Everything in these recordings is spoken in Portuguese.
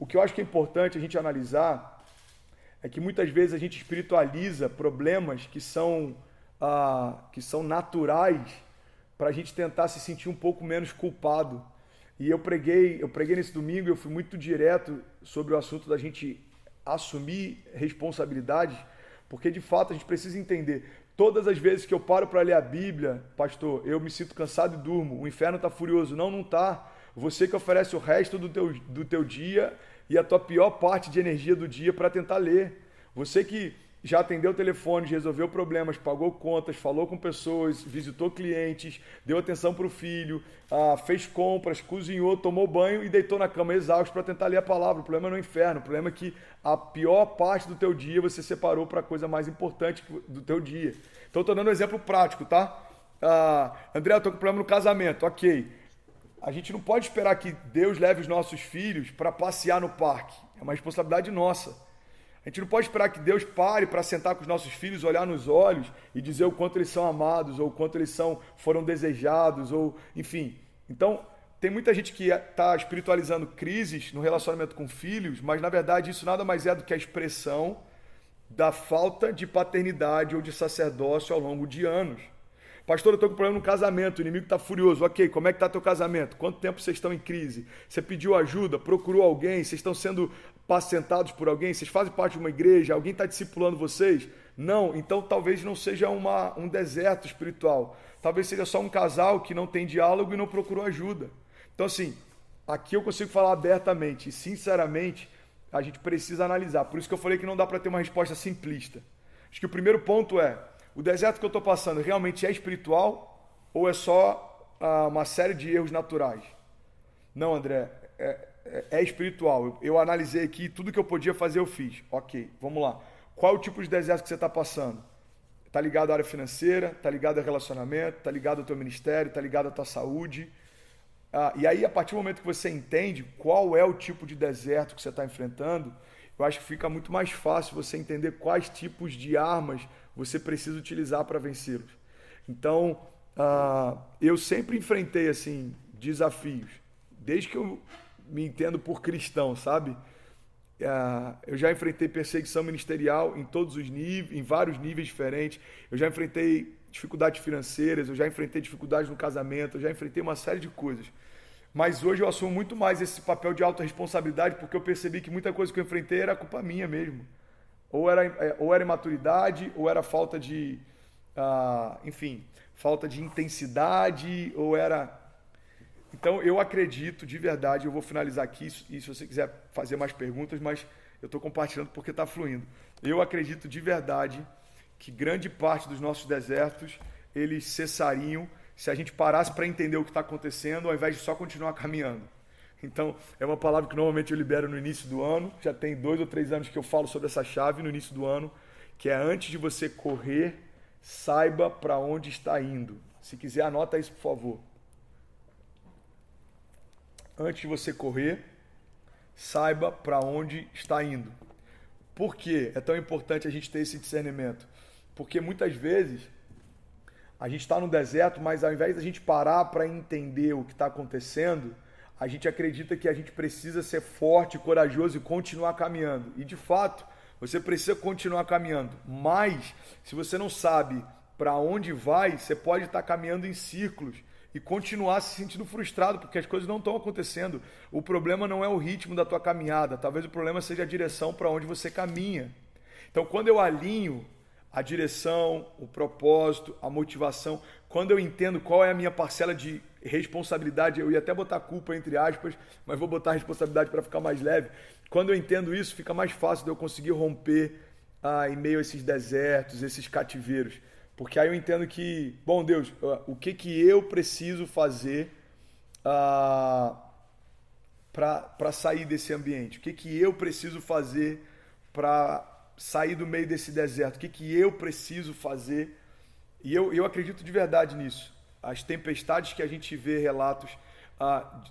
o que eu acho que é importante a gente analisar é que muitas vezes a gente espiritualiza problemas que são, ah, que são naturais para a gente tentar se sentir um pouco menos culpado. E eu preguei, eu preguei nesse domingo, eu fui muito direto sobre o assunto da gente assumir responsabilidades, porque de fato a gente precisa entender. Todas as vezes que eu paro para ler a Bíblia, pastor, eu me sinto cansado e durmo. O inferno está furioso. Não, não está. Você que oferece o resto do teu, do teu dia e a tua pior parte de energia do dia para tentar ler. Você que já atendeu telefones, resolveu problemas, pagou contas, falou com pessoas, visitou clientes, deu atenção para o filho, ah, fez compras, cozinhou, tomou banho e deitou na cama exausto para tentar ler a palavra. O problema é no inferno. O problema é que a pior parte do teu dia você separou para a coisa mais importante do teu dia. Então, estou dando um exemplo prático, tá? Ah, André, eu estou com problema no casamento. Ok. A gente não pode esperar que Deus leve os nossos filhos para passear no parque. É uma responsabilidade nossa. A gente não pode esperar que Deus pare para sentar com os nossos filhos, olhar nos olhos e dizer o quanto eles são amados, ou o quanto eles são, foram desejados, ou enfim. Então, tem muita gente que está espiritualizando crises no relacionamento com filhos, mas na verdade isso nada mais é do que a expressão da falta de paternidade ou de sacerdócio ao longo de anos. Pastor, eu estou com problema no casamento, o inimigo está furioso. Ok, como é que está teu casamento? Quanto tempo vocês estão em crise? Você pediu ajuda? Procurou alguém? Vocês estão sendo apacentados por alguém? Vocês fazem parte de uma igreja? Alguém está discipulando vocês? Não, então talvez não seja uma, um deserto espiritual. Talvez seja só um casal que não tem diálogo e não procurou ajuda. Então, assim, aqui eu consigo falar abertamente e sinceramente, a gente precisa analisar. Por isso que eu falei que não dá para ter uma resposta simplista. Acho que o primeiro ponto é o deserto que eu estou passando realmente é espiritual ou é só ah, uma série de erros naturais? Não, André, é, é, é espiritual. Eu, eu, analisei aqui, tudo que eu podia fazer eu fiz. Ok, vamos lá. Qual é o tipo de deserto que você está passando? Está ligado à área financeira, está ligado ao relacionamento, está ligado ao teu ministério, está ligado à tua saúde. Ah, e aí, a partir do momento que você entende qual é o tipo de deserto que você está enfrentando, eu acho que fica muito mais fácil você entender quais tipos de armas você precisa utilizar para vencê-los. Então, uh, eu sempre enfrentei assim desafios, desde que eu me entendo por cristão, sabe? Uh, eu já enfrentei perseguição ministerial em todos os níveis, em vários níveis diferentes. Eu já enfrentei dificuldades financeiras, eu já enfrentei dificuldades no casamento, eu já enfrentei uma série de coisas. Mas hoje eu assumo muito mais esse papel de alta responsabilidade porque eu percebi que muita coisa que eu enfrentei era culpa minha mesmo. Ou era, é, ou era imaturidade, ou era falta de, uh, enfim, falta de intensidade, ou era. Então eu acredito de verdade, eu vou finalizar aqui, e se você quiser fazer mais perguntas, mas eu estou compartilhando porque está fluindo. Eu acredito de verdade que grande parte dos nossos desertos eles cessariam se a gente parasse para entender o que está acontecendo, ao invés de só continuar caminhando. Então, é uma palavra que normalmente eu libero no início do ano. Já tem dois ou três anos que eu falo sobre essa chave no início do ano, que é antes de você correr, saiba para onde está indo. Se quiser, anota isso, por favor. Antes de você correr, saiba para onde está indo. Por que é tão importante a gente ter esse discernimento? Porque muitas vezes a gente está no deserto, mas ao invés da gente parar para entender o que está acontecendo, a gente acredita que a gente precisa ser forte, corajoso e continuar caminhando. E de fato, você precisa continuar caminhando. Mas, se você não sabe para onde vai, você pode estar caminhando em círculos e continuar se sentindo frustrado porque as coisas não estão acontecendo. O problema não é o ritmo da tua caminhada, talvez o problema seja a direção para onde você caminha. Então, quando eu alinho a direção, o propósito, a motivação, quando eu entendo qual é a minha parcela de responsabilidade, eu ia até botar culpa entre aspas, mas vou botar responsabilidade para ficar mais leve. Quando eu entendo isso, fica mais fácil de eu conseguir romper ah, em meio a esses desertos, esses cativeiros. Porque aí eu entendo que, bom Deus, o que, que eu preciso fazer ah, para sair desse ambiente? O que, que eu preciso fazer para sair do meio desse deserto? O que, que eu preciso fazer? E eu, eu acredito de verdade nisso as tempestades que a gente vê relatos, ah,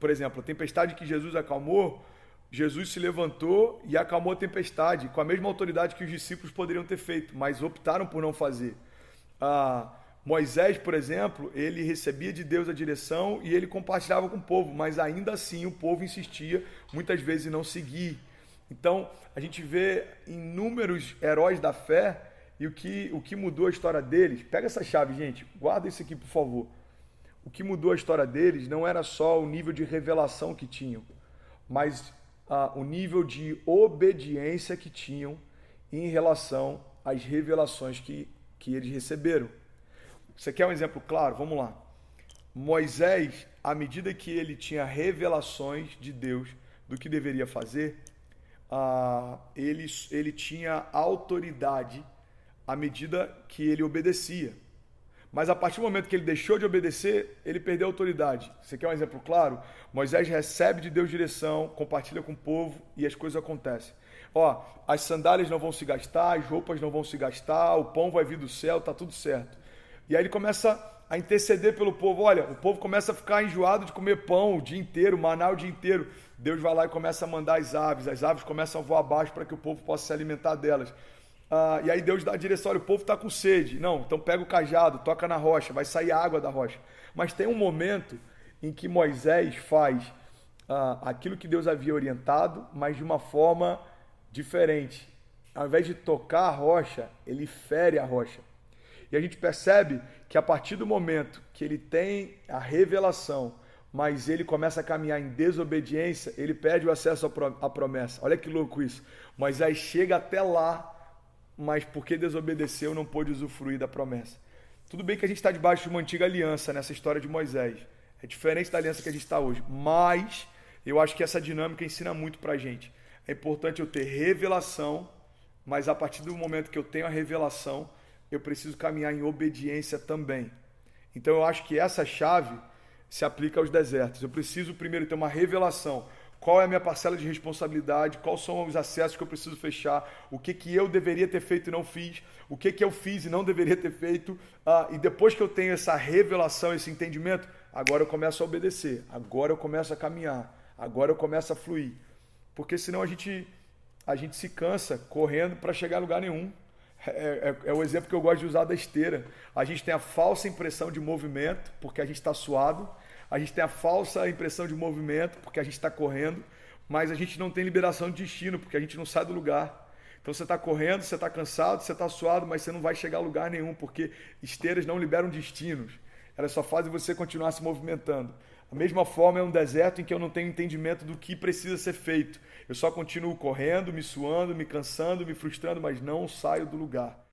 por exemplo, a tempestade que Jesus acalmou, Jesus se levantou e acalmou a tempestade com a mesma autoridade que os discípulos poderiam ter feito, mas optaram por não fazer. Ah, Moisés, por exemplo, ele recebia de Deus a direção e ele compartilhava com o povo, mas ainda assim o povo insistia muitas vezes em não seguir. Então, a gente vê inúmeros heróis da fé e o que, o que mudou a história deles. Pega essa chave, gente, guarda isso aqui, por favor. O que mudou a história deles não era só o nível de revelação que tinham, mas ah, o nível de obediência que tinham em relação às revelações que, que eles receberam. Você quer um exemplo claro? Vamos lá. Moisés, à medida que ele tinha revelações de Deus do que deveria fazer, ah, ele, ele tinha autoridade à medida que ele obedecia. Mas a partir do momento que ele deixou de obedecer, ele perdeu a autoridade. Você quer um exemplo claro? Moisés recebe de Deus direção, compartilha com o povo e as coisas acontecem. Ó, as sandálias não vão se gastar, as roupas não vão se gastar, o pão vai vir do céu, tá tudo certo. E aí ele começa a interceder pelo povo. Olha, o povo começa a ficar enjoado de comer pão o dia inteiro, maná o dia inteiro. Deus vai lá e começa a mandar as aves. As aves começam a voar abaixo para que o povo possa se alimentar delas. Ah, e aí Deus dá a direção: olha, o povo está com sede. Não, então pega o cajado, toca na rocha, vai sair água da rocha. Mas tem um momento em que Moisés faz ah, aquilo que Deus havia orientado, mas de uma forma diferente. Ao invés de tocar a rocha, ele fere a rocha. E a gente percebe que a partir do momento que ele tem a revelação, mas ele começa a caminhar em desobediência, ele perde o acesso à promessa. Olha que louco isso. Moisés chega até lá, mas porque desobedeceu, não pôde usufruir da promessa. Tudo bem que a gente está debaixo de uma antiga aliança nessa história de Moisés. É diferente da aliança que a gente está hoje. Mas eu acho que essa dinâmica ensina muito para a gente. É importante eu ter revelação, mas a partir do momento que eu tenho a revelação, eu preciso caminhar em obediência também. Então eu acho que essa chave se aplica aos desertos. Eu preciso primeiro ter uma revelação. Qual é a minha parcela de responsabilidade? Quais são os acessos que eu preciso fechar? O que, que eu deveria ter feito e não fiz? O que, que eu fiz e não deveria ter feito? Ah, e depois que eu tenho essa revelação, esse entendimento, agora eu começo a obedecer. Agora eu começo a caminhar. Agora eu começo a fluir. Porque senão a gente, a gente se cansa correndo para chegar a lugar nenhum. É, é, é, o exemplo que eu gosto de usar da esteira. A gente tem a falsa impressão de movimento, porque a gente está suado. A gente tem a falsa impressão de movimento, porque a gente está correndo. Mas a gente não tem liberação de destino, porque a gente não sai do lugar. Então você está correndo, você está cansado, você está suado, mas você não vai chegar a lugar nenhum, porque esteiras não liberam destinos. Elas só fazem você continuar se movimentando. Da mesma forma, é um deserto em que eu não tenho entendimento do que precisa ser feito. Eu só continuo correndo, me suando, me cansando, me frustrando, mas não saio do lugar.